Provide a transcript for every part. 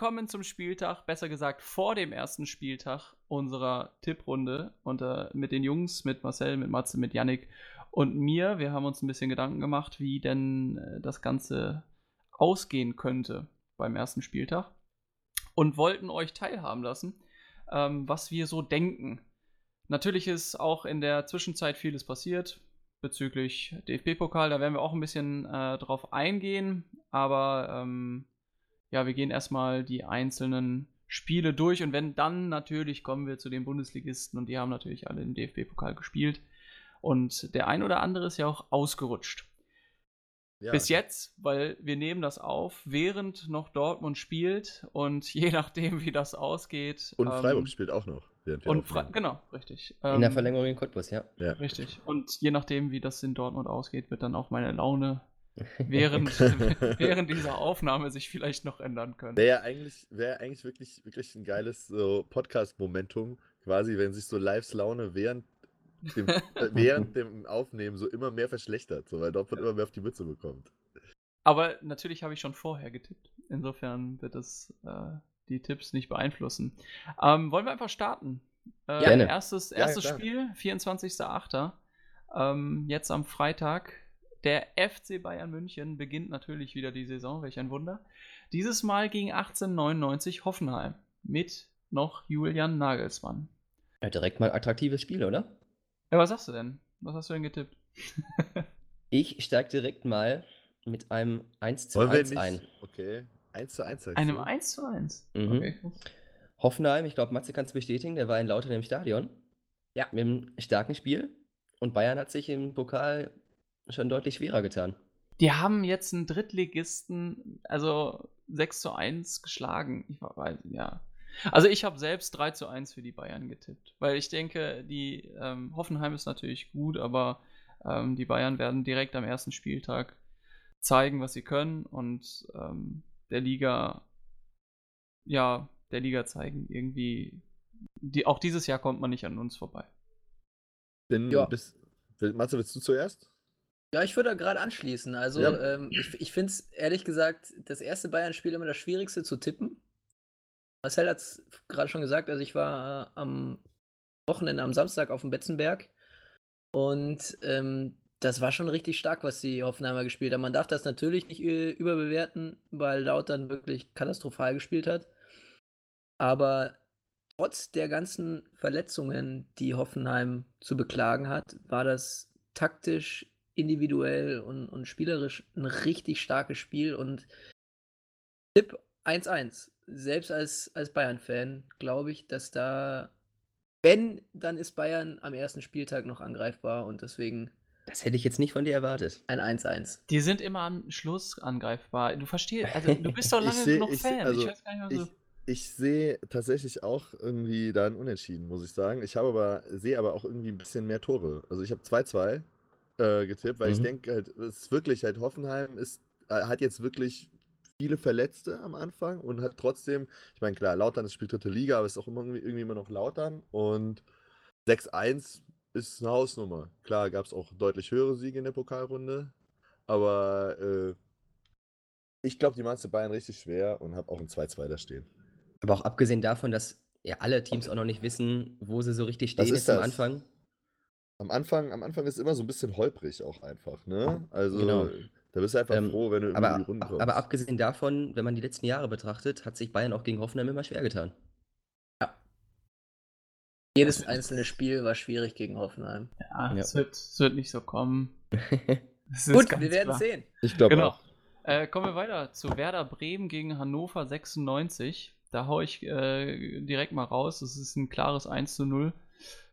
Willkommen zum Spieltag, besser gesagt vor dem ersten Spieltag unserer Tipprunde und, äh, mit den Jungs, mit Marcel, mit Matze, mit Yannick und mir. Wir haben uns ein bisschen Gedanken gemacht, wie denn äh, das Ganze ausgehen könnte beim ersten Spieltag und wollten euch teilhaben lassen, ähm, was wir so denken. Natürlich ist auch in der Zwischenzeit vieles passiert bezüglich DFB-Pokal. Da werden wir auch ein bisschen äh, drauf eingehen, aber ähm, ja, wir gehen erstmal die einzelnen Spiele durch und wenn dann natürlich kommen wir zu den Bundesligisten und die haben natürlich alle im DFB-Pokal gespielt. Und der ein oder andere ist ja auch ausgerutscht. Ja. Bis jetzt, weil wir nehmen das auf, während noch Dortmund spielt und je nachdem, wie das ausgeht. Und ähm, Freiburg spielt auch noch. Und Fre genau, richtig. in der ähm, Verlängerung in Cottbus, ja. ja. Richtig. Und je nachdem, wie das in Dortmund ausgeht, wird dann auch meine Laune während, während dieser Aufnahme sich vielleicht noch ändern können. Wäre ja eigentlich, wär eigentlich wirklich, wirklich ein geiles so Podcast-Momentum, quasi, wenn sich so Lives Laune während dem, äh, während dem Aufnehmen so immer mehr verschlechtert, so, weil Dortmund immer mehr auf die Mütze bekommt. Aber natürlich habe ich schon vorher getippt. Insofern wird es äh, die Tipps nicht beeinflussen. Ähm, wollen wir einfach starten? Äh, Gerne. Erstes, erstes ja, Spiel, 24.08. Ähm, jetzt am Freitag der FC Bayern München beginnt natürlich wieder die Saison, welch ein Wunder. Dieses Mal gegen 1899 Hoffenheim mit noch Julian Nagelsmann. Ja, direkt mal attraktives Spiel, oder? Ja, was sagst du denn? Was hast du denn getippt? ich steige direkt mal mit einem 1 zu 1 ein. Okay, 1 zu 1. Einem du? 1 zu 1? Mhm. Okay. Hoffenheim, ich glaube, Matze kann es bestätigen, der war in Lautern im Stadion. Ja. Mit einem starken Spiel. Und Bayern hat sich im Pokal schon deutlich schwerer getan. Die haben jetzt einen Drittligisten, also 6 zu 1 geschlagen. Ich weiß, ja. Also ich habe selbst 3 zu 1 für die Bayern getippt. Weil ich denke, die ähm, Hoffenheim ist natürlich gut, aber ähm, die Bayern werden direkt am ersten Spieltag zeigen, was sie können und ähm, der Liga, ja, der Liga zeigen, irgendwie, die, auch dieses Jahr kommt man nicht an uns vorbei. Denn ja. Bist, Matze, willst du zuerst? Ja, ich würde da gerade anschließen. Also, ja. ähm, ich, ich finde es ehrlich gesagt, das erste Bayern-Spiel immer das schwierigste zu tippen. Marcel hat es gerade schon gesagt, also ich war äh, am Wochenende, am Samstag auf dem Betzenberg und ähm, das war schon richtig stark, was die Hoffenheimer gespielt haben. Man darf das natürlich nicht äh, überbewerten, weil Lautern wirklich katastrophal gespielt hat. Aber trotz der ganzen Verletzungen, die Hoffenheim zu beklagen hat, war das taktisch individuell und, und spielerisch ein richtig starkes Spiel und Tipp 1-1. Selbst als, als Bayern-Fan glaube ich, dass da, wenn, dann ist Bayern am ersten Spieltag noch angreifbar und deswegen. Das hätte ich jetzt nicht von dir erwartet. Ein 1-1. Die sind immer am Schluss angreifbar. Du verstehst, also du bist doch lange seh, noch Fan. Also, ich weiß gar nicht mehr so. Ich, ich sehe tatsächlich auch irgendwie da ein Unentschieden, muss ich sagen. Ich habe aber, sehe aber auch irgendwie ein bisschen mehr Tore. Also ich habe 2-2 äh, getippt, weil mhm. ich denke halt, es ist wirklich halt Hoffenheim ist, äh, hat jetzt wirklich viele Verletzte am Anfang und hat trotzdem, ich meine, klar, Lautern ist spielt dritte Liga, aber ist auch immer, irgendwie immer noch Lautern und 6-1 ist eine Hausnummer. Klar, gab es auch deutlich höhere Siege in der Pokalrunde, aber äh, ich glaube, die machen Bayern richtig schwer und habe auch ein 2-2 da stehen. Aber auch abgesehen davon, dass ja alle Teams auch noch nicht wissen, wo sie so richtig stehen jetzt am Anfang. Am Anfang, am Anfang ist immer so ein bisschen holprig auch einfach, ne? Also genau. da bist du einfach ähm, froh, wenn du aber, in die Runde kommst. Aber abgesehen davon, wenn man die letzten Jahre betrachtet, hat sich Bayern auch gegen Hoffenheim immer schwer getan. Ja. Jedes einzelne Spiel war schwierig gegen Hoffenheim. Ja, es ja. wird, wird nicht so kommen. Gut, wir werden klar. sehen. Ich glaube genau. auch. Äh, kommen wir weiter zu Werder Bremen gegen Hannover 96. Da haue ich äh, direkt mal raus. Es ist ein klares 1 zu 0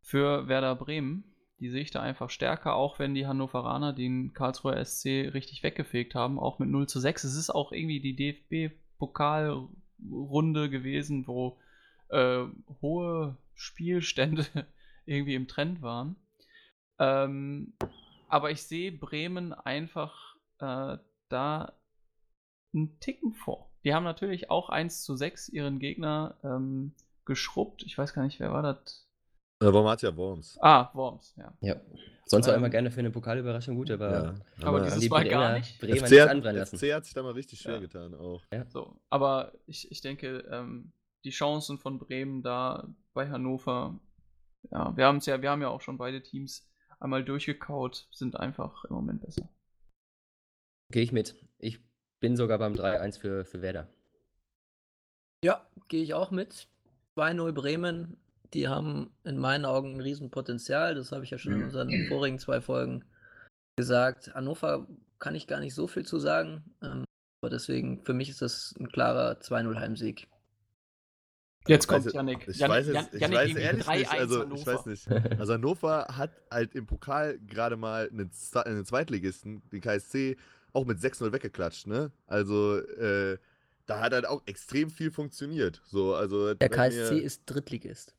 für Werder Bremen. Die sehe ich da einfach stärker, auch wenn die Hannoveraner den Karlsruher SC richtig weggefegt haben, auch mit 0 zu 6. Es ist auch irgendwie die DFB-Pokalrunde gewesen, wo äh, hohe Spielstände irgendwie im Trend waren. Ähm, aber ich sehe Bremen einfach äh, da einen Ticken vor. Die haben natürlich auch 1 zu 6 ihren Gegner ähm, geschrubbt. Ich weiß gar nicht, wer war das? Äh, Wormatia Worms. Ah, Worms, ja. Ja. Sonst auch Ähm, immer gerne für eine Pokalüberraschung gut, aber Ja. Aber Aber dieses die Mal gar Bremer, nicht. Bremer FC, nicht hat, anbrennen lassen. FC hat sich da mal richtig schwer Ja. getan auch. So, aber ich, ich denke, ähm, die Chancen von Bremen da bei Hannover, ja, wir haben es ja, wir haben ja auch schon beide Teams einmal durchgekaut, sind einfach im Moment besser. Gehe ich mit. Ich bin sogar beim 3-1 für, für Werder. Ja, gehe ich auch mit. 2-0 Bremen. Die haben in meinen Augen ein Riesenpotenzial. Das habe ich ja schon in unseren vorigen zwei Folgen gesagt. Hannover kann ich gar nicht so viel zu sagen. Ähm, aber deswegen, für mich ist das ein klarer 2-0 Heimsieg. Jetzt Ich weiß kommt jetzt- Yannick. Ich Jan- weiß, jetzt, ich Yannick weiß ehrlich nicht, 3-1 also Hannover. ich weiß nicht. Also Hannover hat halt im Pokal gerade mal einen, einen Zweitligisten, den KSC, auch mit 6-0 weggeklatscht, ne? Also äh, da hat halt auch extrem viel funktioniert. So, also Der KSC ist Drittligist.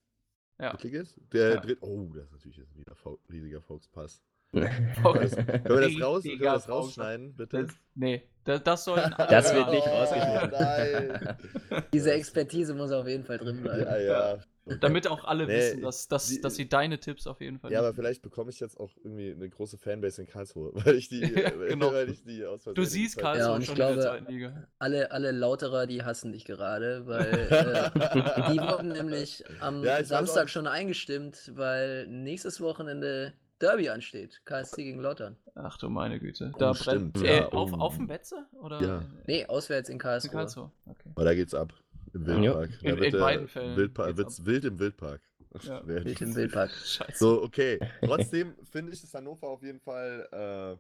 Ja. Drittligist? Der Ja. Dritt, oh, das ist natürlich jetzt wieder Fau- riesiger Volkspass. Volks- Können wir das, raus, können wir das rausschneiden, bitte? Das, nee, das, das soll. Das wird nicht rausgeschnitten. nein. Diese Expertise muss auf jeden Fall drin bleiben. Ja, ja. Damit auch alle Nee, wissen, dass, dass, die- dass sie deine Tipps auf jeden Fall. Ja, aber vielleicht bekomme ich jetzt auch irgendwie eine große Fanbase in Karlsruhe, weil ich die, Ja, genau. weil ich die aus du siehst Karlsruhe Ja, und ich schon in der glaube- zweiten Liga. Alle, alle Lauterer, die hassen dich gerade, weil äh, die wurden nämlich am Ja, Samstag auch- schon eingestimmt, weil nächstes Wochenende Derby ansteht. KSC gegen Lautern. Ach du meine Güte. Oh, Da stimmt, brennt. ja, Äh, auf, oh. auf dem Betze? Oder? Ja. Nee, auswärts in In Karlsruhe. Karlsruhe. Okay. Aber da geht's ab. Im Ja. Wildpark. Da In- wird in der beiden Fällen Wildpa geht's wird's wild im Wildpark. Ja. Wild im Wildpark. Scheiße. So, okay. Trotzdem finde ich, dass Hannover auf jeden Fall äh,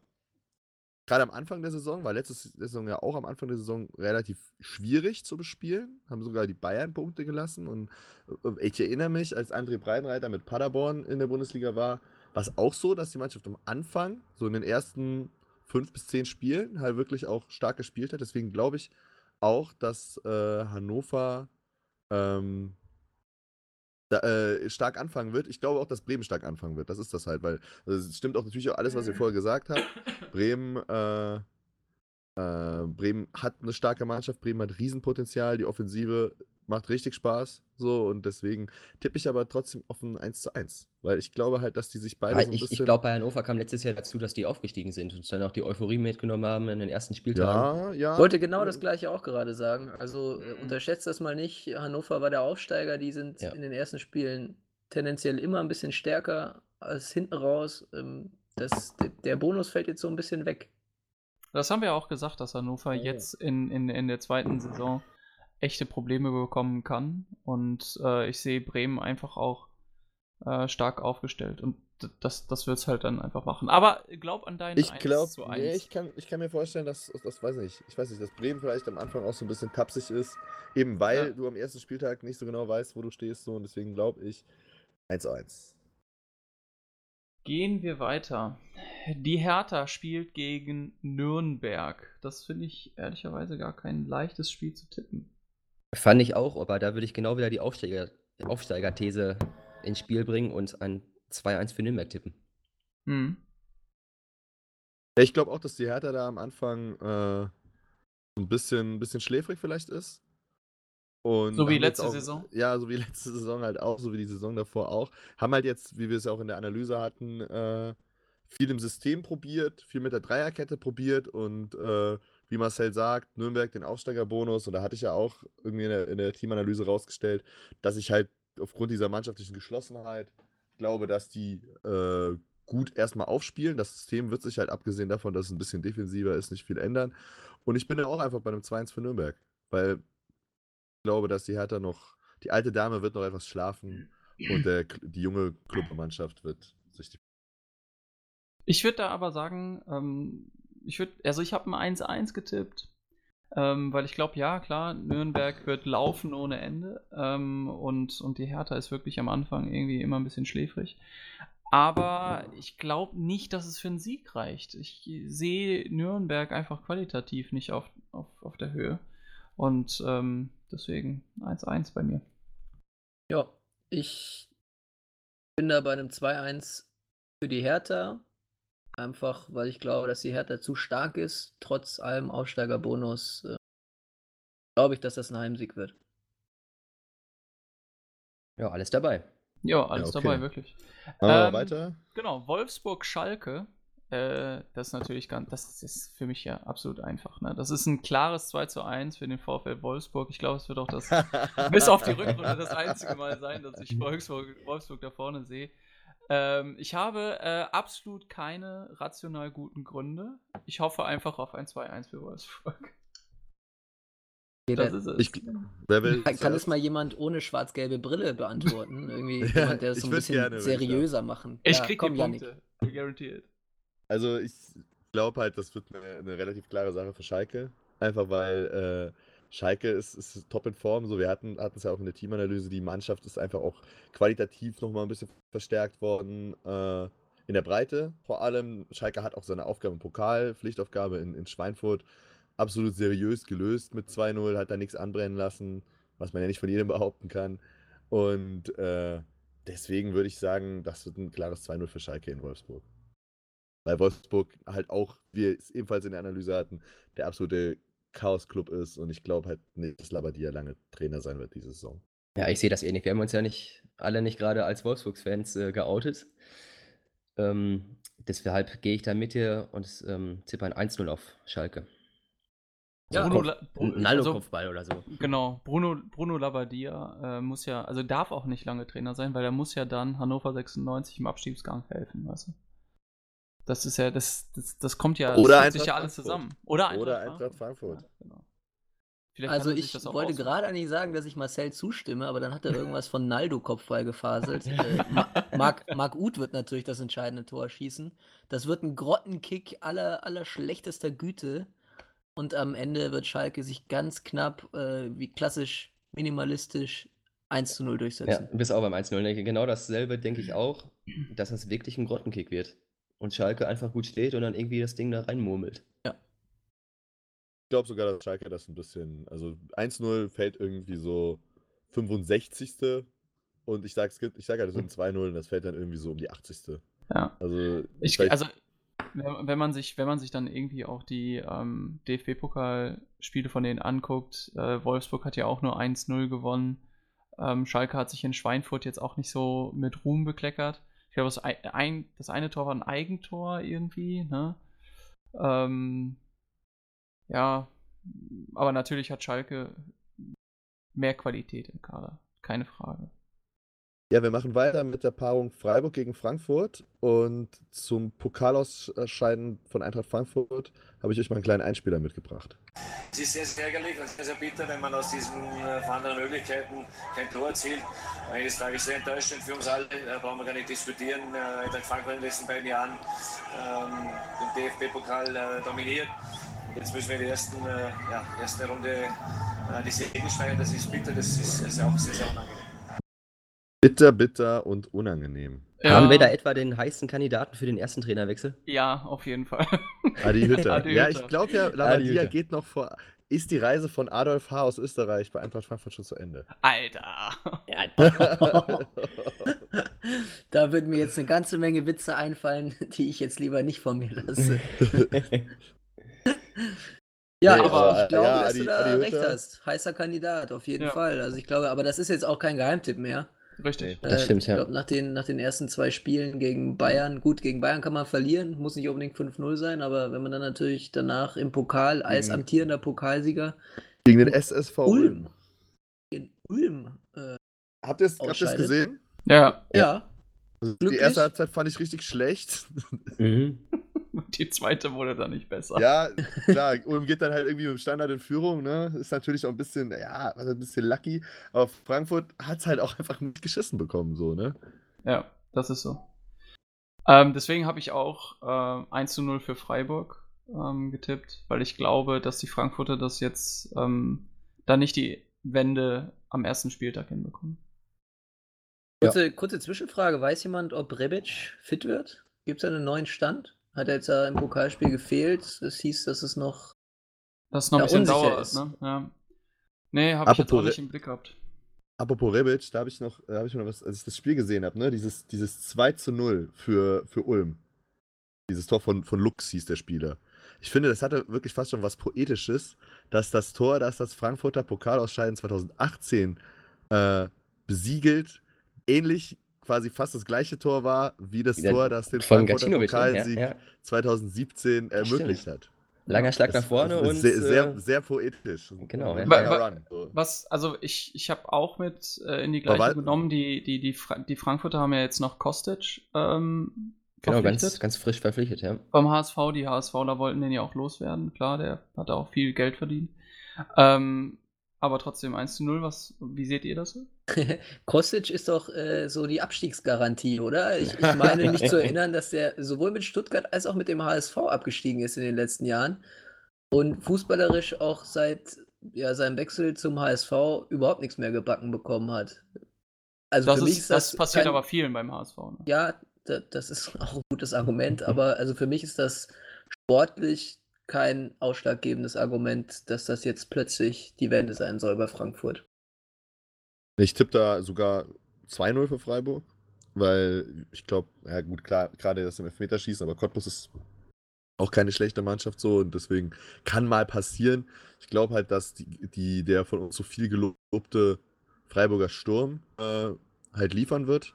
gerade am Anfang der Saison, war letzte Saison ja auch am Anfang der Saison relativ schwierig zu bespielen, haben sogar die Bayern Punkte gelassen und äh, ich erinnere mich, als André Breitenreiter mit Paderborn in der Bundesliga war, war es auch so, dass die Mannschaft am Anfang, so in den ersten fünf bis zehn Spielen, halt wirklich auch stark gespielt hat. Deswegen glaube ich auch, dass äh, Hannover ähm, da, äh, stark anfangen wird. Ich glaube auch, dass Bremen stark anfangen wird. Das ist das halt, weil also es stimmt auch natürlich auch alles, was ihr vorher gesagt habt. Bremen, äh, äh, Bremen hat eine starke Mannschaft, Bremen hat Riesenpotenzial, die Offensive macht richtig Spaß. So, und deswegen tippe ich aber trotzdem auf ein 1 zu 1. Weil ich glaube halt, dass die sich beide Ja, so ein ich bisschen. ich glaube, bei Hannover kam letztes Jahr dazu, dass die aufgestiegen sind und dann auch die Euphorie mitgenommen haben in den ersten Spieltagen. ja, ja. Wollte genau das gleiche auch gerade sagen. Also äh, unterschätzt das mal nicht. Hannover war der Aufsteiger, die sind Ja. in den ersten Spielen tendenziell immer ein bisschen stärker als hinten raus. Ähm, das, der- der Bonus fällt jetzt so ein bisschen weg. Das haben wir auch gesagt, dass Hannover Oh. jetzt in, in, in der zweiten Saison echte Probleme bekommen kann. Und äh, ich sehe Bremen einfach auch äh, stark aufgestellt. Und das, das wird es halt dann einfach machen. Aber glaub an deinen Ich 1 glaube, zu 1. nee, ich kann, ich kann mir vorstellen, dass, das weiß nicht, ich weiß nicht, dass Bremen vielleicht am Anfang auch so ein bisschen tapsig ist, eben weil Ja. du am ersten Spieltag nicht so genau weißt, wo du stehst, so und deswegen glaube ich 1 zu 1. Gehen wir weiter. Die Hertha spielt gegen Nürnberg. Das finde ich ehrlicherweise gar kein leichtes Spiel zu tippen. Fand ich auch, aber da würde ich genau wieder die Aufsteiger, Aufsteiger-These ins Spiel bringen und ein 2-1 für Nürnberg tippen. Hm. Ich glaube auch, dass die Hertha da am Anfang äh, ein bisschen, bisschen schläfrig vielleicht ist. Und So wie letzte auch, Saison? Ja, so wie letzte Saison halt auch, so wie die Saison davor auch. Haben halt jetzt, wie wir es ja auch in der Analyse hatten, äh, viel im System probiert, viel mit der Dreierkette probiert und äh, wie Marcel sagt, Nürnberg den Aufsteigerbonus. Und da hatte ich ja auch irgendwie in der, in der Teamanalyse rausgestellt, dass ich halt aufgrund dieser mannschaftlichen Geschlossenheit glaube, dass die äh, gut erstmal aufspielen. Das System wird sich halt, abgesehen davon, dass es ein bisschen defensiver ist, nicht viel ändern. Und ich bin ja auch einfach bei einem 2-1 für Nürnberg, weil ich glaube, dass die Hertha noch, die alte Dame wird noch etwas schlafen und der, die junge Clubmannschaft wird sich die. Ich würde da aber sagen, ähm, ich würde, also ich habe ein 1-1 getippt, ähm, weil ich glaube, ja, klar, Nürnberg wird laufen ohne Ende ähm, und, und die Hertha ist wirklich am Anfang irgendwie immer ein bisschen schläfrig. Aber ich glaube nicht, dass es für einen Sieg reicht. Ich sehe Nürnberg einfach qualitativ nicht auf, auf, auf der Höhe. Und ähm, deswegen 1-1 bei mir. Ja, ich bin da bei einem 2-1 für die Hertha. Einfach, weil ich glaube, dass die Hertha zu stark ist. Trotz allem Aufsteigerbonus äh, glaube ich, dass das ein Heimsieg wird. Ja, alles dabei. Ja, alles Ja, okay. dabei, wirklich. Aber Ähm, weiter. Genau, Wolfsburg-Schalke. Äh, das ist natürlich ganz, das ist für mich ja absolut einfach. Ne? Das ist ein klares 2 zu 1 für den VfL Wolfsburg. Ich glaube, es wird auch das, bis auf die Rückrunde, das einzige Mal sein, dass ich Wolfsburg, Wolfsburg da vorne sehe. Ähm, ich habe äh, absolut keine rational guten Gründe. Ich hoffe einfach auf ein 2-1 für Wolfsburg. Jeder, Das ist es. Ich, wer will kann, kann es mal jemand ohne schwarz-gelbe Brille beantworten? Irgendwie Ja, jemand, der das ich so ein bisschen gerne, würde ich seriöser machen. ich Ja, krieg komm, die. Punkte. Guaranteed. Also ich glaube halt, das wird eine, eine relativ klare Sache für Schalke. Einfach weil äh, Schalke ist, ist top in Form. So, wir hatten es ja auch in der Teamanalyse, die Mannschaft ist einfach auch qualitativ nochmal ein bisschen verstärkt worden. Äh, in der Breite vor allem. Schalke hat auch seine Aufgabe im Pokal, Pflichtaufgabe in, in Schweinfurt. Absolut seriös gelöst mit 2-0, hat da nichts anbrennen lassen, was man ja nicht von jedem behaupten kann. Und äh, deswegen würde ich sagen, das wird ein klares 2-0 für Schalke in Wolfsburg. Weil Wolfsburg halt auch, wie wir es ebenfalls in der Analyse hatten, der absolute Chaos-Club ist und ich glaube halt nicht, dass Labadia lange Trainer sein wird diese Saison. Ja, ich sehe das ähnlich. Wir haben uns ja nicht alle nicht gerade als Wolfsburgs-Fans äh, geoutet. Ähm, deshalb gehe ich da mit dir und ähm, tippe ein 1-0 auf Schalke. Ja, Bruno, Kopf- La- Bru- Ein also, oder so. Genau, Bruno, Bruno Labbadia äh, muss ja, also darf auch nicht lange Trainer sein, weil er muss ja dann Hannover 96 im Abstiegsgang helfen, weißt du? Das ist ja, das, das, das kommt ja, Oder das sich ja alles Frankfurt. zusammen. Oder Eintracht, Oder Eintracht Frankfurt. Ja, genau. Vielleicht Also ich das auch wollte gerade eigentlich sagen, dass ich Marcel zustimme, aber dann hat er irgendwas von Naldo-Kopfball gefaselt. äh, Ma Marc, Marc Uth wird natürlich das entscheidende Tor schießen. Das wird ein Grottenkick aller, aller schlechtester Güte. Und am Ende wird Schalke sich ganz knapp, äh, wie klassisch minimalistisch, 1 zu 0 Ja, durchsetzen. bis auch beim 1-0. denke ich. Genau dasselbe denke ich auch, dass das wirklich ein Grottenkick wird. Und Schalke einfach gut steht und dann irgendwie das Ding da reinmurmelt. Ich glaube sogar, dass Schalke das ein bisschen, also 1-0 fällt irgendwie so 65. Und ich sage ich sag halt so ein 2-0 und das fällt dann irgendwie so um die 80. Ja. Also, Ich, also, wenn wenn man sich, wenn man sich dann irgendwie auch die ähm, DFB-Pokal-Spiele von denen anguckt, äh, Wolfsburg hat ja auch nur 1-0 gewonnen. Ähm, Schalke hat sich in Schweinfurt jetzt auch nicht so mit Ruhm bekleckert. Ich glaube, das, ein, das eine Tor war ein Eigentor irgendwie, ne? Ähm, ja, aber natürlich hat Schalke mehr Qualität im Kader, keine Frage. Ja, wir machen weiter mit der Paarung Freiburg gegen Frankfurt. Und zum Pokalausscheiden von Eintracht Frankfurt habe ich euch mal einen kleinen Einspieler mitgebracht. Es ist sehr, sehr ärgerlich und sehr, sehr bitter, wenn man aus diesen äh, Möglichkeiten kein Tor erzielt. Des Tages sehr enttäuschend für uns alle, äh, brauchen wir gar nicht diskutieren. Äh, Eintracht Frankfurt in den letzten beiden Jahren ähm, den DFB-Pokal äh, dominiert. Jetzt müssen wir in der ersten, äh, ja, ersten Runde die Segel steigen. Das ist bitter, das ist, das ist auch sehr, sehr unangenehm. Bitter, bitter und unangenehm. Haben wir da etwa den heißen Kandidaten für den ersten Trainerwechsel? Ja, auf jeden Fall. Adi Hütter. Adi ja, Hütter. ich glaube ja, Labadia Hütter. geht noch vor. Ist die Reise von Adolf H. aus Österreich bei Eintracht Frankfurt schon zu Ende? Alter. da würden mir jetzt eine ganze Menge Witze einfallen, die ich jetzt lieber nicht von mir lasse. Ja, Nee, aber aber, ich glaube, ja, dass Adi- du da Adi recht Hütter. hast. Heißer Kandidat, auf jeden Ja. Fall. Also ich glaube, aber das ist jetzt auch kein Geheimtipp mehr. Richtig. Das stimmt, ich ja. glaube, nach den, nach den ersten zwei Spielen gegen Bayern, gut, gegen Bayern kann man verlieren, muss nicht unbedingt 5-0 sein, aber wenn man dann natürlich danach im Pokal als amtierender Pokalsieger Gegen den SSV Ulm. Ulm in Ulm, äh, Habt ihr es gesehen? Ja, ja, Also die erste Halbzeit fand ich richtig schlecht. mhm. die zweite wurde dann nicht besser. ja, klar, Ulm geht dann halt irgendwie mit dem Standard in Führung, ne? Ist natürlich auch ein bisschen, ja, also ein bisschen lucky. Aber Frankfurt hat es halt auch einfach nicht geschissen bekommen, so, ne? Ja, das ist so. Ähm, deswegen habe ich auch äh, 1 zu 0 für Freiburg ähm, getippt, weil ich glaube, dass die Frankfurter das jetzt ähm, dann nicht die Wende am ersten Spieltag hinbekommen. kurze, kurze Zwischenfrage, weiß jemand, ob Rebic fit wird? Gibt es einen neuen Stand? Hat er jetzt äh, im Pokalspiel gefehlt? Es hieß, dass es noch Das ist noch ein Ja, bisschen Dauer ist. ne? Ja. Nee, habe ich jetzt auch nicht im Blick gehabt. Apropos Rebic, da habe ich noch, da habe ich noch was, als ich das Spiel gesehen habe, ne? Dieses, dieses 2 zu 0 für, für Ulm. Dieses Tor von, von Lux hieß der Spieler. Ich finde, das hatte wirklich fast schon was Poetisches, dass das Tor, das das Frankfurter Pokalausscheiden 2018 äh, besiegelt, ähnlich quasi fast das gleiche Tor war, wie das Der- Tor, das den Frankfurter ne? ja, Pokalsieg ja. 2017 Das ermöglicht hat. Langer Schlag Das- nach vorne und. sehr, sehr, äh, sehr poetisch. genau, ja. Wa- Run, so. Was, also ich, ich habe auch mit äh, in die Aber gleiche wa- genommen. Die, die, die, Fra die Frankfurter haben ja jetzt noch Kostic ähm, genau, ganz, ganz frisch verpflichtet, ja. beim HSV. Die HSVler wollten den ja auch loswerden. Klar, der hat auch viel Geld verdient. Ähm, aber trotzdem 1 zu 0. Was, wie seht ihr das? Kostic ist doch äh, so die Abstiegsgarantie, oder? Ich, ich meine mich zu erinnern, dass der sowohl mit Stuttgart als auch mit dem HSV abgestiegen ist in den letzten Jahren und fußballerisch auch seit ja, seinem Wechsel zum HSV überhaupt nichts mehr gebacken bekommen hat. Also Das, für mich ist, das, das passiert kein- aber vielen beim HSV. Ne? Ja, da, das ist auch ein gutes Argument, aber also für mich ist das sportlich kein ausschlaggebendes Argument, dass das jetzt plötzlich die Wende sein soll bei Frankfurt. Ich tippe da sogar 2-0 für Freiburg, weil ich glaube, ja gut, klar, gerade das im Elfmeterschießen, aber Cottbus ist auch keine schlechte Mannschaft so und deswegen kann mal passieren. Ich glaube halt, dass die, die, der von uns so viel gelobte Freiburger Sturm äh, halt liefern wird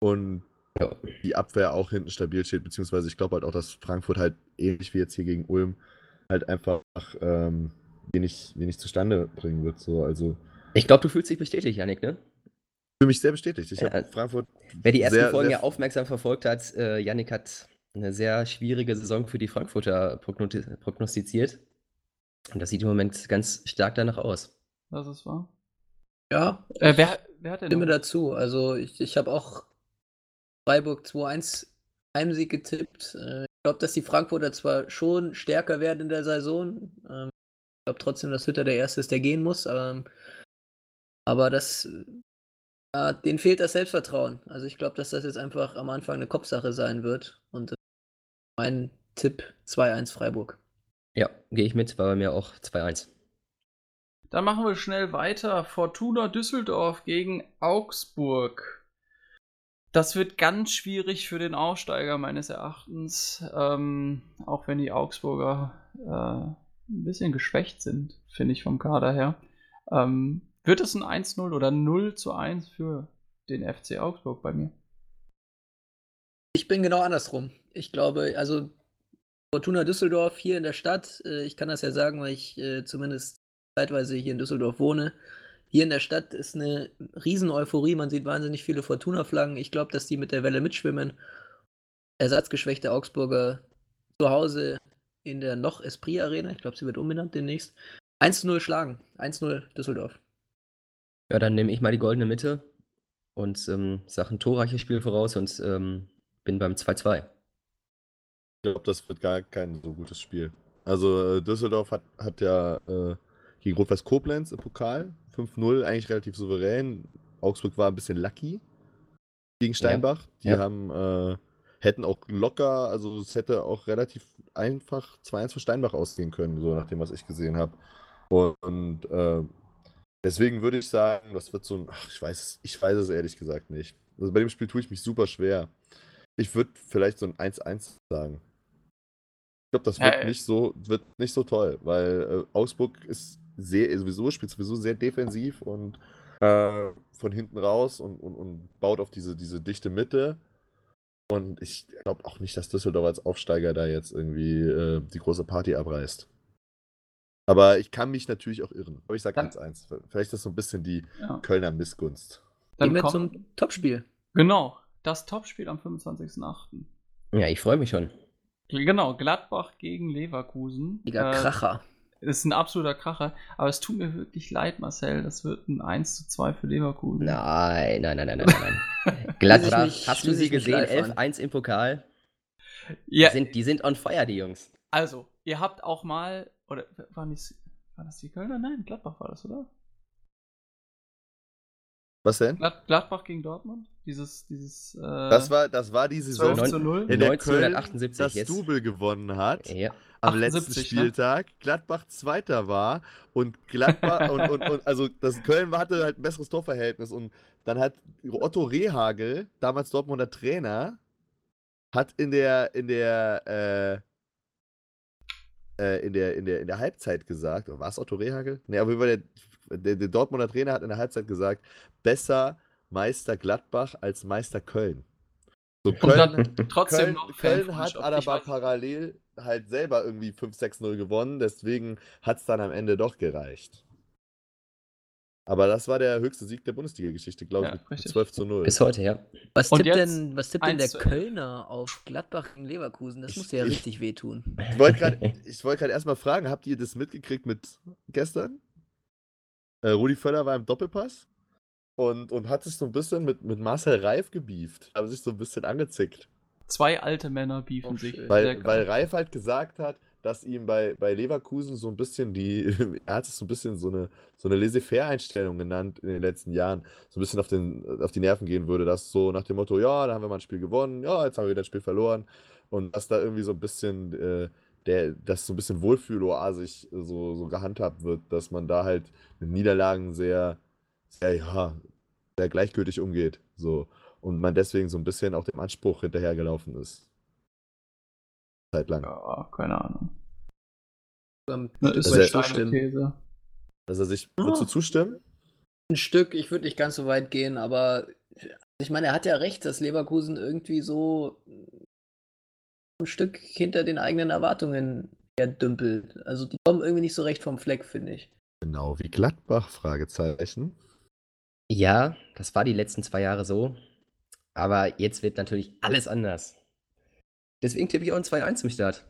und Ja. die Abwehr auch hinten stabil steht, beziehungsweise ich glaube halt auch, dass Frankfurt halt ähnlich wie jetzt hier gegen Ulm halt einfach ähm, wenig, wenig zustande bringen wird. So. Also Ich glaube, du fühlst dich bestätigt, Janik, ne? für mich sehr bestätigt. Ich Ja, habe Frankfurt Wer die ersten sehr, Folgen sehr ja aufmerksam verfolgt hat, äh, Yannick hat eine sehr schwierige Saison für die Frankfurter prognosti- prognostiziert. Und das sieht im Moment ganz stark danach aus. Das ist wahr. Ja, Äh, wer, wer hat denn stimme noch? dazu. Also ich, ich habe auch Freiburg 2-1 Heimsieg getippt. Äh, Ich glaube, dass die Frankfurter zwar schon stärker werden in der Saison. Ähm, Ich glaube trotzdem, dass Hütter der Erste ist, der gehen muss. Aber, aber das, äh, ja, denen fehlt das Selbstvertrauen. Also ich glaube, dass das jetzt einfach am Anfang eine Kopfsache sein wird. Und das ist mein Tipp 2-1 Freiburg. Ja, gehe ich mit, war bei mir auch 2-1. Dann machen wir schnell weiter. Fortuna Düsseldorf gegen Augsburg. Das wird ganz schwierig für den Aufsteiger meines Erachtens. Ähm, auch wenn die Augsburger äh, ein bisschen geschwächt sind, finde ich vom Kader her. Ähm, wird es ein 1-0 oder 0 zu 1 für den FC Augsburg bei mir? Ich bin genau andersrum. Ich glaube, also Fortuna Düsseldorf hier in der Stadt, äh, ich kann das ja sagen, weil ich äh, zumindest zeitweise hier in Düsseldorf wohne. Hier in der Stadt ist eine riesen Euphorie, man sieht wahnsinnig viele Fortuna-Flaggen. Ich glaube, dass die mit der Welle mitschwimmen. Ersatzgeschwächte Augsburger zu Hause in der noch Esprit Arena, ich glaube, sie wird umbenannt demnächst. 1-0 schlagen. 1-0 Düsseldorf. Ja, dann nehme ich mal die goldene Mitte und ähm, sage ein torreiches Spiel voraus und ähm, bin beim 2-2. Ich glaube, das wird gar kein so gutes Spiel. Also äh, Düsseldorf hat, hat ja äh, gegen Rot-Weiß Koblenz im Pokal 5-0 eigentlich relativ souverän. Augsburg war ein bisschen lucky gegen Steinbach. Die ja. haben äh, hätten auch locker, also es hätte auch relativ einfach 2-1 für Steinbach ausgehen können, so nach dem, was ich gesehen habe. Und äh, deswegen würde ich sagen, das wird so ein, ach, ich weiß, es- ich weiß es ehrlich gesagt nicht. Also bei dem Spiel tue ich mich super schwer. Ich würde vielleicht so ein 1-1 sagen. Ich glaube, das Ja, wird äh. nicht so, wird nicht so toll, weil äh, Augsburg ist sehr, sowieso, spielt sowieso sehr defensiv und äh, von hinten raus und, und, und baut auf diese, diese dichte Mitte. Und ich glaube auch nicht, dass Düsseldorf als Aufsteiger da jetzt irgendwie äh, die große Party abreißt. Aber ich kann mich natürlich auch irren. Aber ich sage Dann- 1-1. Vielleicht ist das so ein bisschen die Ja. Kölner Missgunst. Dann Gehen wir zum Topspiel. genau, das Topspiel am 25.08. Ja, ich freue mich schon. Genau, Gladbach gegen Leverkusen. Mega Äh, Kracher. ist ein absoluter Kracher. Aber es tut mir wirklich leid, Marcel. Das wird ein 1 zu 2 für Leverkusen. Nein, nein, nein, nein, nein, nein. nein. Gladbach, mich- hast du sie gesehen? live an. 11-1 im Pokal. Ja, Die, sind, die sind on fire, die Jungs. also, ihr habt auch mal. Oder waren die, war das die Kölner? Nein, Gladbach war das, oder? Was denn? Glad, Gladbach gegen Dortmund? Dieses. dieses äh, Das war, das war die Saison, 12 zu 0. in der Köln 1978 das jetzt. Double gewonnen hat. Ja. am 78, letzten ne? Spieltag Gladbach Zweiter war und Gladbach und, und, und also das Köln hatte halt ein besseres Torverhältnis und dann hat Otto Rehagel, damals Dortmunder Trainer, hat in der in der äh, äh, in der in der in der Halbzeit gesagt, war es Otto Rehagel? Nee, aber der, der, der Dortmunder Trainer hat in der Halbzeit gesagt, besser Meister Gladbach als Meister Köln. So, Und Köln, dann trotzdem Köln, Köln hat aber parallel halt selber irgendwie 5-6-0 gewonnen, deswegen hat es dann am Ende doch gereicht. Aber das war der höchste Sieg der Bundesliga-Geschichte, glaube ich, Ja, mit richtig. 12 zu 0. Bis heute, ja. Was tippt, denn, was tippt denn der 1 zu 11. Kölner auf Gladbach gegen Leverkusen? Das Ich- muss dir ja ich- richtig wehtun. Ich wollte gerade wollt erstmal fragen, habt ihr das mitgekriegt mit gestern? Äh, Rudi Völler war im Doppelpass und, und hat sich so ein bisschen mit, mit Marcel Reif gebieft, aber sich so ein bisschen angezickt. Zwei alte Männer beefen Oh, sich. Weil, weil Reif halt gesagt hat, dass ihm bei, bei Leverkusen so ein bisschen die, er hat es so ein bisschen so eine, so eine Laissez-faire-Einstellung genannt in den letzten Jahren, so ein bisschen auf, den, auf die Nerven gehen würde, dass so nach dem Motto, ja, da haben wir mal ein Spiel gewonnen, ja, jetzt haben wir wieder ein Spiel verloren und dass da irgendwie so ein bisschen, äh, der, dass so ein bisschen wohlfühloasig so, so gehandhabt wird, dass man da halt mit Niederlagen sehr, sehr, ja, sehr gleichgültig umgeht, so. Und man deswegen so ein bisschen auch dem Anspruch hinterhergelaufen ist. Zeitlang. Ja, keine Ahnung. Ein Ne, Stück ist Also zustimmen. These. Dass er sich. Würdest du Ah. zustimmen? Ein Stück, ich würde nicht ganz so weit gehen, aber ich meine, er hat ja recht, dass Leverkusen irgendwie so ein Stück hinter den eigenen Erwartungen dümpelt. Also die kommen irgendwie nicht so recht vom Fleck, finde ich. Genau, wie Gladbach? Fragezeichen. Ja, das war die letzten zwei Jahre so. Aber jetzt wird natürlich alles anders. Deswegen tippe ich auch ein 2-1 zum Start.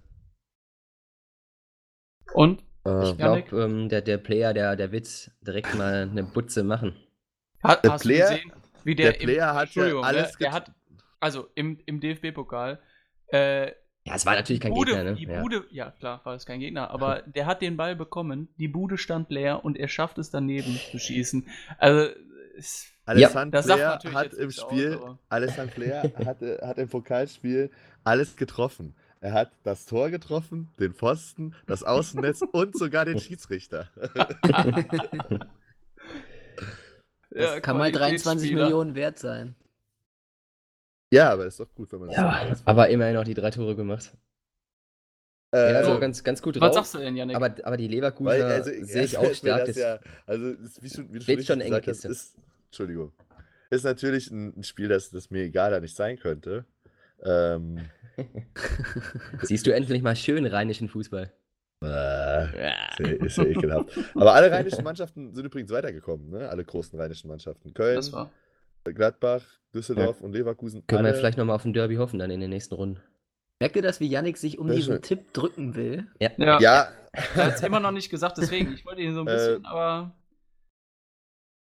Und? Äh, Ich glaube, ähm, der, der Player, der, der wird direkt mal eine Butze machen. Hat, Der hast Player- du gesehen, wie der, der Player hat ja Entschuldigung, alles der, hat, also im, im DFB-Pokal, äh, Ja, es war natürlich kein Bude, Gegner, ne? Die Ja. Bude, ja. klar, war es kein Gegner, aber der hat den Ball bekommen, die Bude stand leer und er schafft es daneben zu schießen. Also, es, Alessandro das Player natürlich hat im Spiel, Alessandro Player hat, hat im Pokalspiel alles getroffen. Er hat das Tor getroffen, den Pfosten, das Außennetz und sogar den Schiedsrichter. ja, Kann mal 23 Qualitätsspieler. Millionen wert sein. ja, aber ist doch gut, wenn man das so Ja, aber immerhin noch die drei Tore gemacht. Äh, Ja, also oh. ganz, ganz gut Was drauf. sagst du denn, Janik? Aber, aber die Leverkusener Weil, also, sehe ich auch stark. Das Das ja, also, ist, wie, schon, wie schon schon enge Kiste. ist, Entschuldigung, ist natürlich ein, ein Spiel, das, das mir egal da nicht sein könnte. Ähm, Siehst du endlich mal schön rheinischen Fußball. äh, ist, ja, ist ja ekelhaft. Aber alle rheinischen Mannschaften sind übrigens weitergekommen, ne? Alle großen rheinischen Mannschaften. Köln, das war. Gladbach, Düsseldorf und Leverkusen. Können alle, wir vielleicht nochmal auf ein Derby hoffen dann in den nächsten Runden. Merkt ihr das, wie Yannick sich um diesen schön. Tipp drücken will? Ja, Ja, er hat es immer noch nicht gesagt, deswegen, ich wollte ihn so ein Äh, bisschen, aber.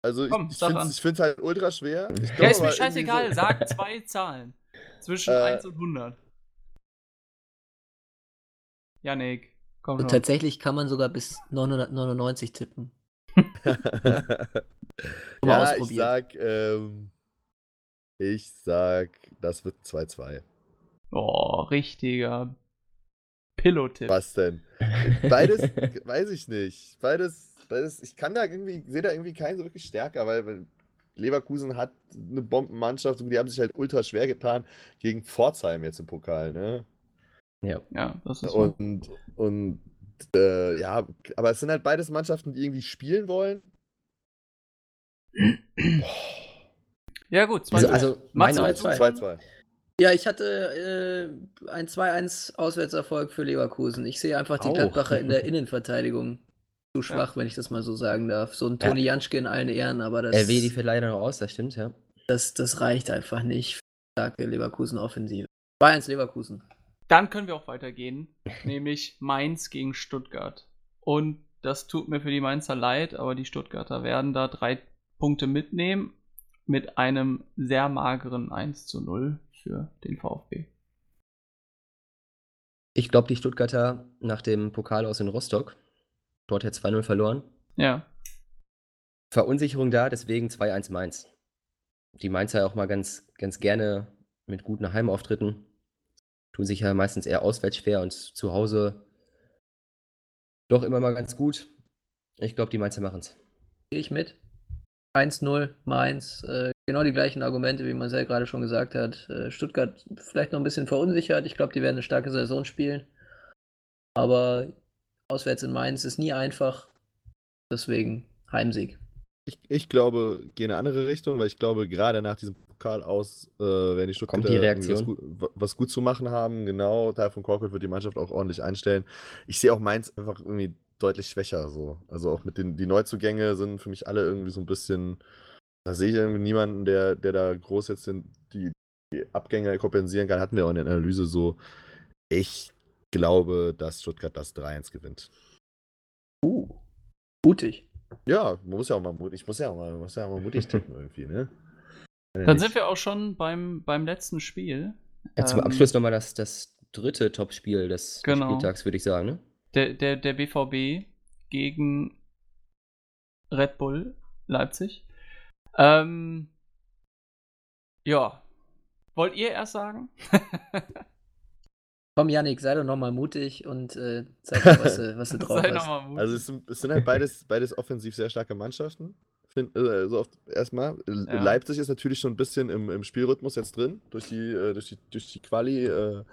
Also Komm, ich, ich finde es halt ultra schwer. Ich Ja, ist mir scheißegal, so- sag zwei Zahlen. Zwischen Äh, 1 und 100. Janik, komm Und schon. tatsächlich kann man sogar bis 999 tippen. Mal ja, ich sag, ähm, ich sag, das wird 2-2. Oh, richtiger Pillow-Tipp. Was denn? Beides, weiß ich nicht. Beides, beides, ich kann da irgendwie, sehe da irgendwie keinen so wirklich stärker, weil, weil Leverkusen hat eine Bombenmannschaft und die haben sich halt ultra schwer getan gegen Pforzheim jetzt im Pokal, ne? Ja. Ja, das ist so. Und, und äh, ja, aber es sind halt beides Mannschaften, die irgendwie spielen wollen. Ja, gut, zwei Also, zwei. also 2-2. Ja, ich hatte äh, ein 2-1 Auswärtserfolg für Leverkusen. Ich sehe einfach die Au. Gladbacher in der Innenverteidigung zu schwach, wenn ich das mal so sagen darf. So ein Ja. Toni Janschke in allen Ehren, aber das, LW, die fällt leider noch aus, das stimmt, ja. das, das reicht einfach nicht für starke Leverkusen-Offensive. 2-1 Leverkusen. Dann können wir auch weitergehen, nämlich Mainz gegen Stuttgart. Und das tut mir für die Mainzer leid, aber die Stuttgarter werden da drei Punkte mitnehmen mit einem sehr mageren 1 zu 0 für den VfB. Ich glaube, die Stuttgarter nach dem Pokal aus in Rostock, dort hat 2-0 verloren. Ja, Verunsicherung da, deswegen 2-1 Mainz. Die Mainzer auch mal ganz, ganz gerne mit guten Heimauftritten. Tun sich ja meistens eher auswärts schwer und zu Hause doch immer mal ganz gut. Ich glaube, die Mainzer machen es. Gehe ich mit. 1-0, Mainz. Äh, genau die gleichen Argumente, wie Marcel gerade schon gesagt hat. Äh, Stuttgart vielleicht noch ein bisschen verunsichert. Ich glaube, die werden eine starke Saison spielen. Aber auswärts in Mainz ist nie einfach. Deswegen Heimsieg. ich, ich glaube, gehe in eine andere Richtung, weil ich glaube, gerade nach diesem Pokal aus äh, werden die die Stuttgarter irgendwie was gut, wa- was gut zu machen haben. Genau, Teil von Korkut wird die Mannschaft auch ordentlich einstellen. Ich sehe auch Mainz einfach irgendwie deutlich schwächer so. Also auch mit den die Neuzugänge sind für mich alle irgendwie so ein bisschen. Da sehe ich irgendwie niemanden, der, der da groß jetzt den, die, die Abgänge kompensieren kann. Hatten wir auch in der Analyse so. Ich glaube, dass Stuttgart das 3-1 gewinnt. Uh, mutig. Ja, man muss ja auch mal mutig, ich muss ja auch mal, muss ja auch mal mutig tippen irgendwie, ne? Ja Dann sind wir auch schon beim, beim letzten Spiel. Ja, zum Ähm, Abschluss nochmal das, das dritte Topspiel des Genau. Spieltags, würde ich sagen. Ne? Der, der, der BVB gegen Red Bull Leipzig. Ähm, ja. Wollt ihr erst sagen? Komm, Yannick, sei doch nochmal mutig und äh, zeig mal, was du, was du drauf Sei hast. nochmal mutig. Also es sind, es sind halt beides, beides offensiv sehr starke Mannschaften. Find, äh, so oft erstmal. Ja. Leipzig ist natürlich schon ein bisschen im, im Spielrhythmus jetzt drin, durch die, äh, durch die, durch die Quali äh,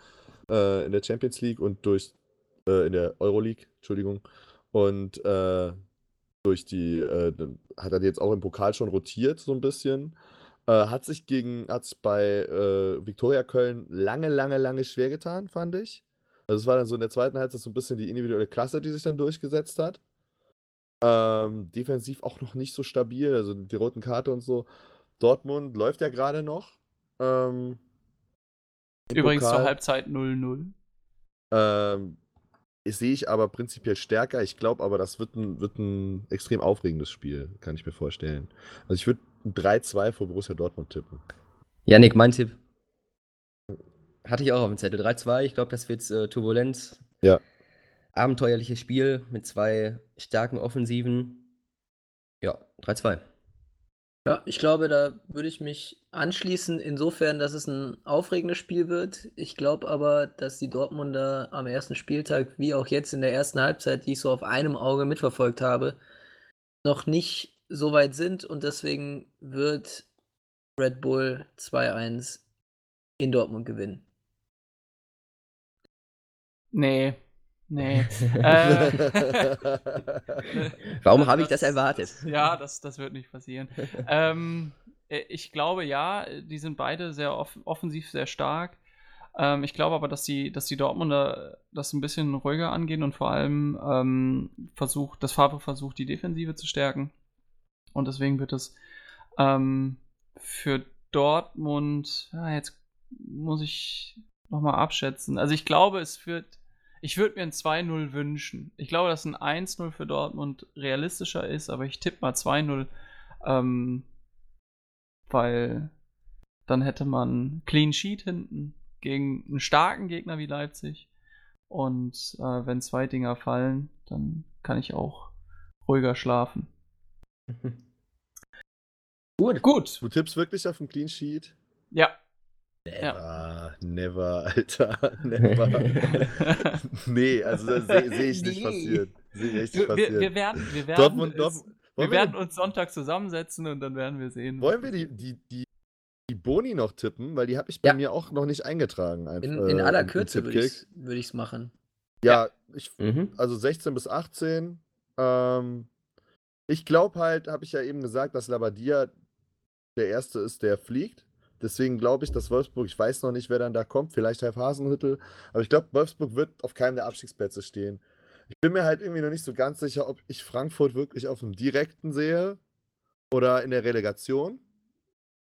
äh, in der Champions League und durch äh, in der Euroleague, Entschuldigung. Und äh, durch die, äh, dann hat er jetzt auch im Pokal schon rotiert, so ein bisschen. Äh, hat sich gegen, hat sich bei äh, Viktoria Köln lange, lange, lange schwer getan, fand ich. Also es war dann so in der zweiten Halbzeit so ein bisschen die individuelle Klasse, die sich dann durchgesetzt hat. Ähm, defensiv auch noch nicht so stabil, also die roten Karte und so. Dortmund läuft ja gerade noch. Ähm, Übrigens zur Pokal. Halbzeit 0-0. Ähm, sehe ich aber prinzipiell stärker. Ich glaube aber, das wird ein, wird ein extrem aufregendes Spiel, kann ich mir vorstellen. Also ich würde ein 3-2 für Borussia Dortmund tippen. Yannick, mein Tipp. Hatte ich auch auf dem Zettel. 3-2, ich glaube, das wird äh, turbulent. Ja. Abenteuerliches Spiel mit zwei starken Offensiven. Ja, 3-2. Ja, ich glaube, da würde ich mich anschließen, insofern, dass es ein aufregendes Spiel wird. Ich glaube aber, dass die Dortmunder am ersten Spieltag, wie auch jetzt in der ersten Halbzeit, die ich so auf einem Auge mitverfolgt habe, noch nicht so weit sind und deswegen wird Red Bull 2-1 in Dortmund gewinnen. Nee. Nee. äh, Warum habe ich das erwartet? Ja, das, das wird nicht passieren. ähm, äh, ich glaube ja, die sind beide sehr off offensiv sehr stark. Ähm, ich glaube aber, dass die, dass die Dortmunder das ein bisschen ruhiger angehen und vor allem ähm, versucht, dass Favre versucht, die Defensive zu stärken. Und deswegen wird es ähm, für Dortmund, ja, jetzt muss ich nochmal abschätzen. Also ich glaube, es wird, ich würde mir ein 2-0 wünschen. Ich glaube, dass ein 1-0 für Dortmund realistischer ist, aber ich tippe mal 2-0, ähm, weil dann hätte man Clean Sheet hinten gegen einen starken Gegner wie Leipzig. Und äh, wenn zwei Dinger fallen, dann kann ich auch ruhiger schlafen. Gut. Gut. du tippst wirklich auf ein Clean Sheet? Ja. Ah, never, Alter. Never. nee, also sehe seh ich nicht Nee. passieren. Sehe ich echt nicht wir, passieren. wir, wir werden, wir werden, Dortmund, Dortmund, wir werden wir, uns Sonntag zusammensetzen und dann werden wir sehen. wollen wir die, die, die, die Boni noch tippen? Weil die habe ich bei Ja. mir auch noch nicht eingetragen. Einfach, In, in äh, aller Kürze würde ich es machen. Ja, ich, Mhm. also 16 bis 18. Ähm, ich glaube halt, habe ich ja eben gesagt, dass Labadia der Erste ist, der fliegt. Deswegen glaube ich, dass Wolfsburg, ich weiß noch nicht, wer dann da kommt, vielleicht Herr Hasenhüttel, aber ich glaube, Wolfsburg wird auf keinem der Abstiegsplätze stehen. Ich bin mir halt irgendwie noch nicht so ganz sicher, ob ich Frankfurt wirklich auf dem direkten sehe oder in der Relegation.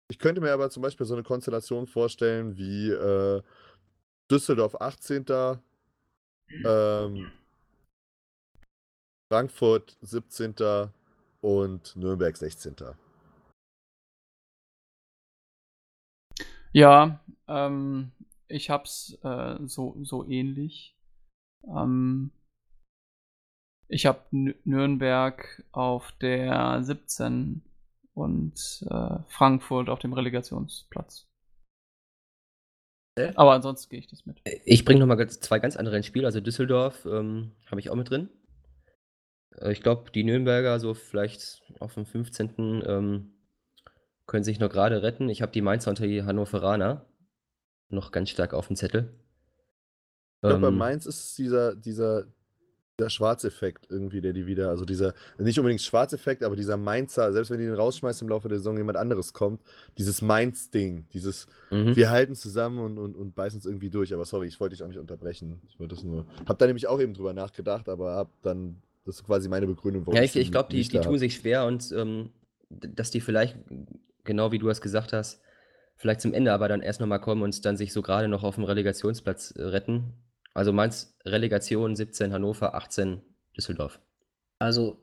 Ich könnte mir aber zum Beispiel so eine Konstellation vorstellen wie äh, Düsseldorf 18. Ähm, Frankfurt 17. und Nürnberg 16. Ja, ähm, ich hab's äh, so, so ähnlich. Ähm, ich habe Nürnberg auf der 17 und äh, Frankfurt auf dem Relegationsplatz. Okay. Aber ansonsten gehe ich das mit. Ich bringe nochmal zwei ganz andere ins Spiel. Also Düsseldorf ähm, habe ich auch mit drin. Äh, Ich glaube, die Nürnberger so vielleicht auf dem 15. Ähm, können sich noch gerade retten. Ich habe die Mainzer und die Hannoveraner noch ganz stark auf dem Zettel. Ich glaube, bei Ähm, Mainz ist dieser, dieser der Schwarzeffekt irgendwie, der die wieder, also dieser, nicht unbedingt Schwarzeffekt, aber dieser Mainzer, selbst wenn die den rausschmeißt im Laufe der Saison, jemand anderes kommt, dieses Mainz-Ding, dieses, Mhm. wir halten zusammen und, und, und beißen es irgendwie durch. Aber sorry, ich wollte dich auch nicht unterbrechen. Ich wollte das nur, hab da nämlich auch eben drüber nachgedacht, aber hab dann, das ist quasi meine Begründung, Ja, ich, ich glaube, die, die tun sich schwer und ähm, dass die vielleicht, genau wie du es gesagt hast, vielleicht zum Ende aber dann erst nochmal kommen und dann sich so gerade noch auf dem Relegationsplatz äh, retten. Also Mainz Relegation 17 Hannover, 18 Düsseldorf. Also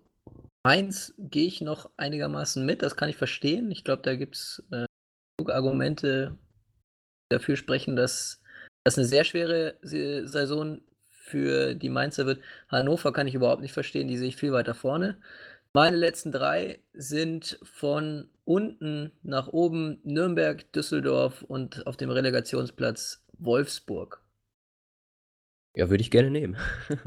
Mainz gehe ich noch einigermaßen mit, das kann ich verstehen. Ich glaube, da gibt es äh, genug Argumente dafür sprechen, dass das eine sehr schwere Saison für die Mainzer wird. Hannover kann ich überhaupt nicht verstehen, die sehe ich viel weiter vorne. Meine letzten drei sind von unten nach oben Nürnberg, Düsseldorf und auf dem Relegationsplatz Wolfsburg. Ja, würde ich gerne nehmen.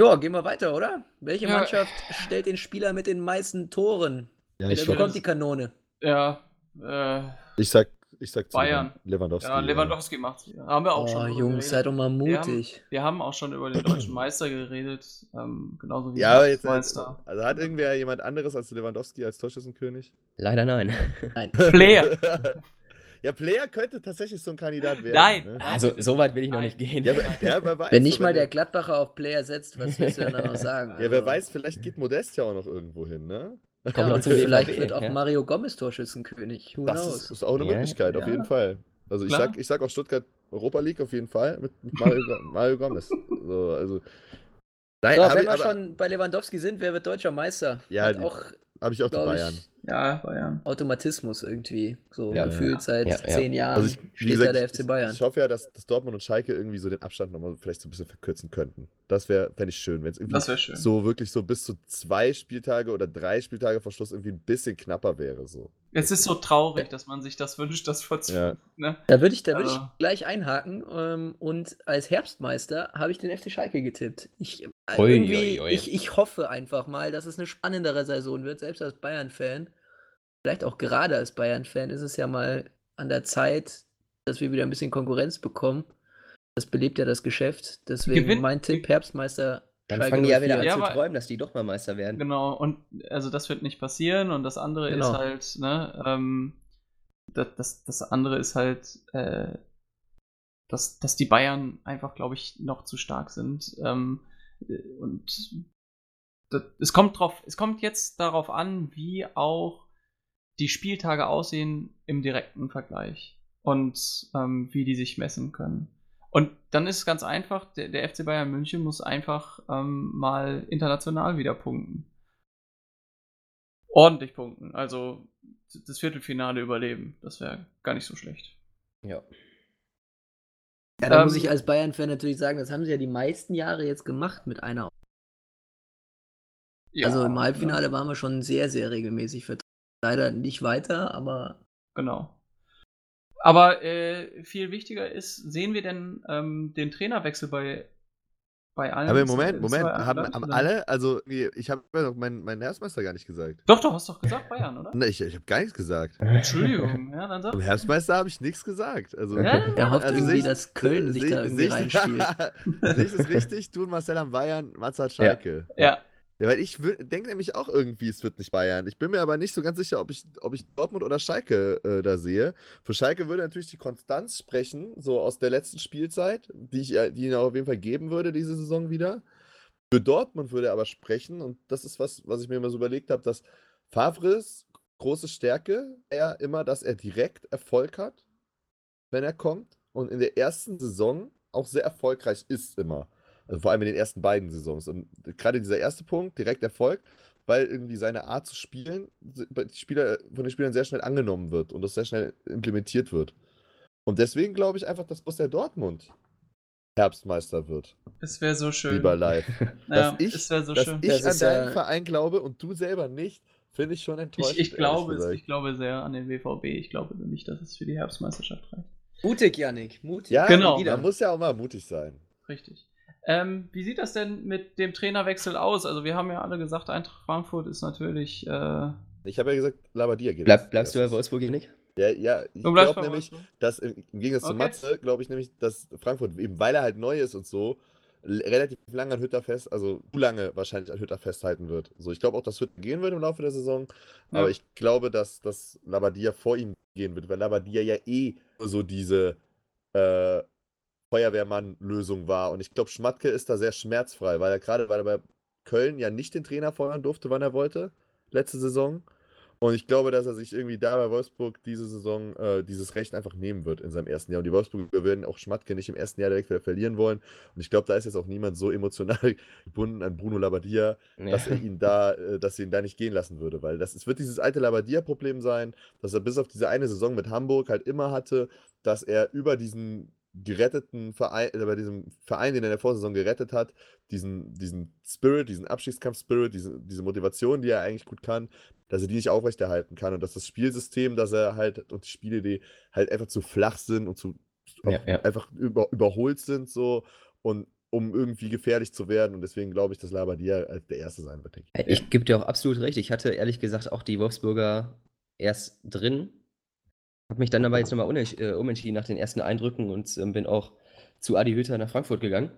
Ja, gehen wir weiter, oder? Welche Ja. Mannschaft stellt den Spieler mit den meisten Toren? Ja, Wer ich, bekommt die Kanone? Ja, äh, ich sag, ich sag zu Bayern. Lewandowski. ja, Lewandowski macht's. Haben wir auch Oh, schon. Jungs, geredet. seid doch mal Wir haben- mutig. Wir haben auch schon über den deutschen Meister geredet, ähm, genauso wie Ja, jetzt, Meister. also hat irgendwer jemand anderes als Lewandowski als Torschützenkönig? Leider nein. Nein. Player. ja, Player könnte tatsächlich so ein Kandidat werden. Nein. Ne? Also, so weit will ich noch Nein. nicht gehen. Ja, ja, wer weiß, Wenn nicht mal wenn- der Gladbacher auf Player setzt, was willst du dann noch sagen? Ja, wer Also, weiß, vielleicht geht Modest ja auch noch irgendwo hin, ne? Kommt Ja, zum vielleicht wird auch ja. Mario Gomez Torschützenkönig. Who Das knows? ist, ist auch eine Ja, Möglichkeit, auf jeden Fall. Also ich sag, ich sag auch Stuttgart Europa League auf jeden Fall mit, mit Mario, Mario Gomez. So, also. Nein, So, wenn ich, wir aber, schon bei Lewandowski sind, wer wird deutscher Meister? Ja, Hat die- auch, hab ich auch die Bayern. ich, Ja, Bayern. Automatismus irgendwie. So Ja. gefühlt seit Ja, ja. zehn Jahren Also ich, steht gesagt, da der FC Bayern. ich hoffe ja, dass, dass Dortmund und Schalke irgendwie so den Abstand nochmal vielleicht so ein bisschen verkürzen könnten. Das wäre, fände ich schön, wenn es irgendwie schön. so wirklich so bis zu zwei Spieltage oder drei Spieltage vor Schluss irgendwie ein bisschen knapper wäre. So. Es ist so traurig, dass man sich das wünscht, das vor Ja. ne? Da würde ich, da würd ich Also- gleich einhaken ähm, und als Herbstmeister habe ich den FC Schalke getippt. Ich, äh, Ui, irgendwie, ui, ui. Ich, ich hoffe einfach mal, dass es eine spannendere Saison wird, selbst als Bayern-Fan. Vielleicht auch gerade als Bayern-Fan ist es ja mal an der Zeit, dass wir wieder ein bisschen Konkurrenz bekommen. Das belebt ja das Geschäft. Deswegen Gewinnt- mein Tipp, Herbstmeister. Dann Schalke fangen die ja wieder 04. an Ja, zu aber- träumen, dass die doch mal Meister werden. Genau, und also das wird nicht passieren und das andere Genau. ist halt, ne, ähm, das, das, das andere ist halt, äh, dass, dass die Bayern einfach, glaube ich, noch zu stark sind. Ähm, äh, und das, es kommt drauf, es kommt jetzt darauf an, wie auch die Spieltage aussehen im direkten Vergleich und ähm, wie die sich messen können. Und dann ist es ganz einfach, der, der FC Bayern München muss einfach ähm, mal international wieder punkten. Ordentlich punkten. Also das Viertelfinale überleben. Das wäre gar nicht so schlecht. Ja. Ja, da Ähm, muss ich als Bayern-Fan natürlich sagen, das haben sie ja die meisten Jahre jetzt gemacht mit einer. also im Halbfinale waren wir schon sehr, sehr regelmäßig vertreten. Leider nicht weiter, aber Genau. Aber äh, viel wichtiger ist, sehen wir denn ähm, den Trainerwechsel bei, bei allen? Aber Moment, Moment, haben, haben alle, also ich habe ja noch meinen, meinen Herbstmeister gar nicht gesagt. Doch, doch, hast doch gesagt Bayern, oder? Ne, ich, ich habe gar nichts gesagt. Entschuldigung, ja, dann sag. Im Herbstmeister habe ich nichts gesagt. Also, Ja, er hofft Also irgendwie, ich- dass Köln sich da irgendwie reinspielt. Sehe ich das richtig? Du und Marcel am Bayern, Matze hat Schalke. Ja, Ja, weil ich denke nämlich auch irgendwie, es wird nicht Bayern. Ich bin mir aber nicht so ganz sicher, ob ich, ob ich Dortmund oder Schalke äh, da sehe. Für Schalke würde natürlich die Konstanz sprechen, so aus der letzten Spielzeit, die ich äh, die ihnen auf jeden Fall geben würde, diese Saison wieder. Für Dortmund würde aber sprechen, und das ist was, was ich mir immer so überlegt habe, dass Favres große Stärke er immer, dass er direkt Erfolg hat, wenn er kommt, und in der ersten Saison auch sehr erfolgreich ist immer. Also vor allem in den ersten beiden Saisons. Und gerade dieser erste Punkt, direkt Erfolg, weil irgendwie seine Art zu spielen bei die Spieler, von den Spielern sehr schnell angenommen wird und das sehr schnell implementiert wird. Und deswegen glaube ich einfach, dass Borussia Dortmund Herbstmeister wird. es wäre so schön. Lieber live. ja, dass ich- es wäre so dass schön. ich Das an ist ja- deinen Verein glaube und du selber nicht, finde ich schon enttäuschend. Ich, ich, glaube, es- ich glaube sehr an den WVB. Ich glaube nicht, dass es für die Herbstmeisterschaft reicht. Mutig, Yannick, mutig. ja, Genau. man muss ja auch mal mutig sein. Richtig. Ähm, wie sieht das denn mit dem Trainerwechsel aus? Also wir haben ja alle gesagt, Eintracht Frankfurt ist natürlich. Äh, Ich habe ja gesagt, Labadia geht. Bleib, bleibst du bei. Wolfsburg nicht? Ja, ja, ich glaube nämlich, Wolfsburg? dass im, Gegensatz zu Okay. Matze, glaube ich nämlich, dass Frankfurt, eben weil er halt neu ist und so, relativ lange an Hütter fest, also zu lange wahrscheinlich an Hütter festhalten wird. So, ich glaube auch, dass Hütter gehen wird im Laufe der Saison, ja. aber ich glaube, dass, dass Labadia vor ihm gehen wird, weil Labadia ja eh so diese äh, Feuerwehrmann-Lösung war. Und ich glaube, Schmatke ist da sehr schmerzfrei, weil er gerade, weil er bei Köln ja nicht den Trainer feuern durfte, wann er wollte, letzte Saison. Und ich glaube, dass er sich irgendwie da bei Wolfsburg diese Saison äh, dieses Recht einfach nehmen wird in seinem ersten Jahr. Und die Wolfsburger werden auch Schmatke nicht im ersten Jahr direkt wieder verlieren wollen. Und ich glaube, da ist jetzt auch niemand so emotional gebunden an Bruno Labbadia, ja. dass er ihn da, äh, dass er ihn da nicht gehen lassen würde. Weil das, es wird dieses alte Labbadia-Problem sein, dass er bis auf diese eine Saison mit Hamburg halt immer hatte, dass er über diesen geretteten Verein, äh, bei diesem Verein, den er in der Vorsaison gerettet hat, diesen, diesen Spirit, diesen Abstiegskampf-Spirit, diese, diese Motivation, die er eigentlich gut kann, dass er die nicht aufrechterhalten kann und dass das Spielsystem, dass er halt und die Spielidee halt einfach zu flach sind und zu ja, ja. einfach über, überholt sind so und um irgendwie gefährlich zu werden und deswegen glaube ich, dass Labadia der Erste sein wird. Ich, ich gebe dir auch absolut recht. Ich hatte ehrlich gesagt auch die Wolfsburger erst drin, habe mich dann aber jetzt nochmal äh, umentschieden nach den ersten Eindrücken und ähm, bin auch zu Adi Hütter nach Frankfurt gegangen.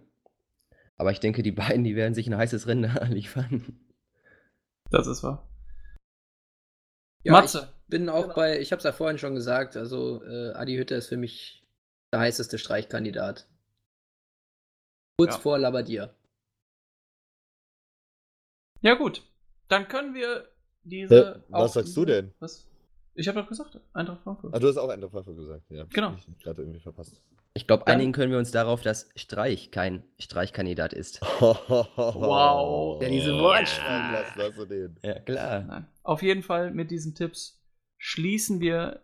Aber ich denke, die beiden, die werden sich ein heißes Rennen liefern. Das ist wahr. Ja, Matze. Ich bin auch genau. bei, ich habe es ja vorhin schon gesagt, also äh, Adi Hütter ist für mich der heißeste Streichkandidat. Kurz ja. vor Labadia. Ja, gut. Dann können wir diese. was sagst du denn? Was? Ich habe doch gesagt, Eintracht Frankfurt. Ah, du hast auch Eintracht Frankfurt gesagt, ja. Genau. Ich gerade irgendwie verpasst. Ich glaube, einigen können wir uns darauf, dass Streich kein Streichkandidat ist. wow. Ja, diese Wortspiele. Lass, lass du den. Ja, klar. Nein. Auf jeden Fall mit diesen Tipps schließen wir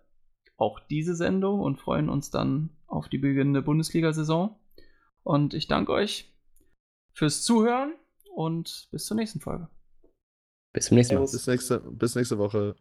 auch diese Sendung und freuen uns dann auf die beginnende Bundesliga-Saison. Und ich danke euch fürs Zuhören und bis zur nächsten Folge. Bis zum nächsten Mal. Bis nächste, bis nächste Woche.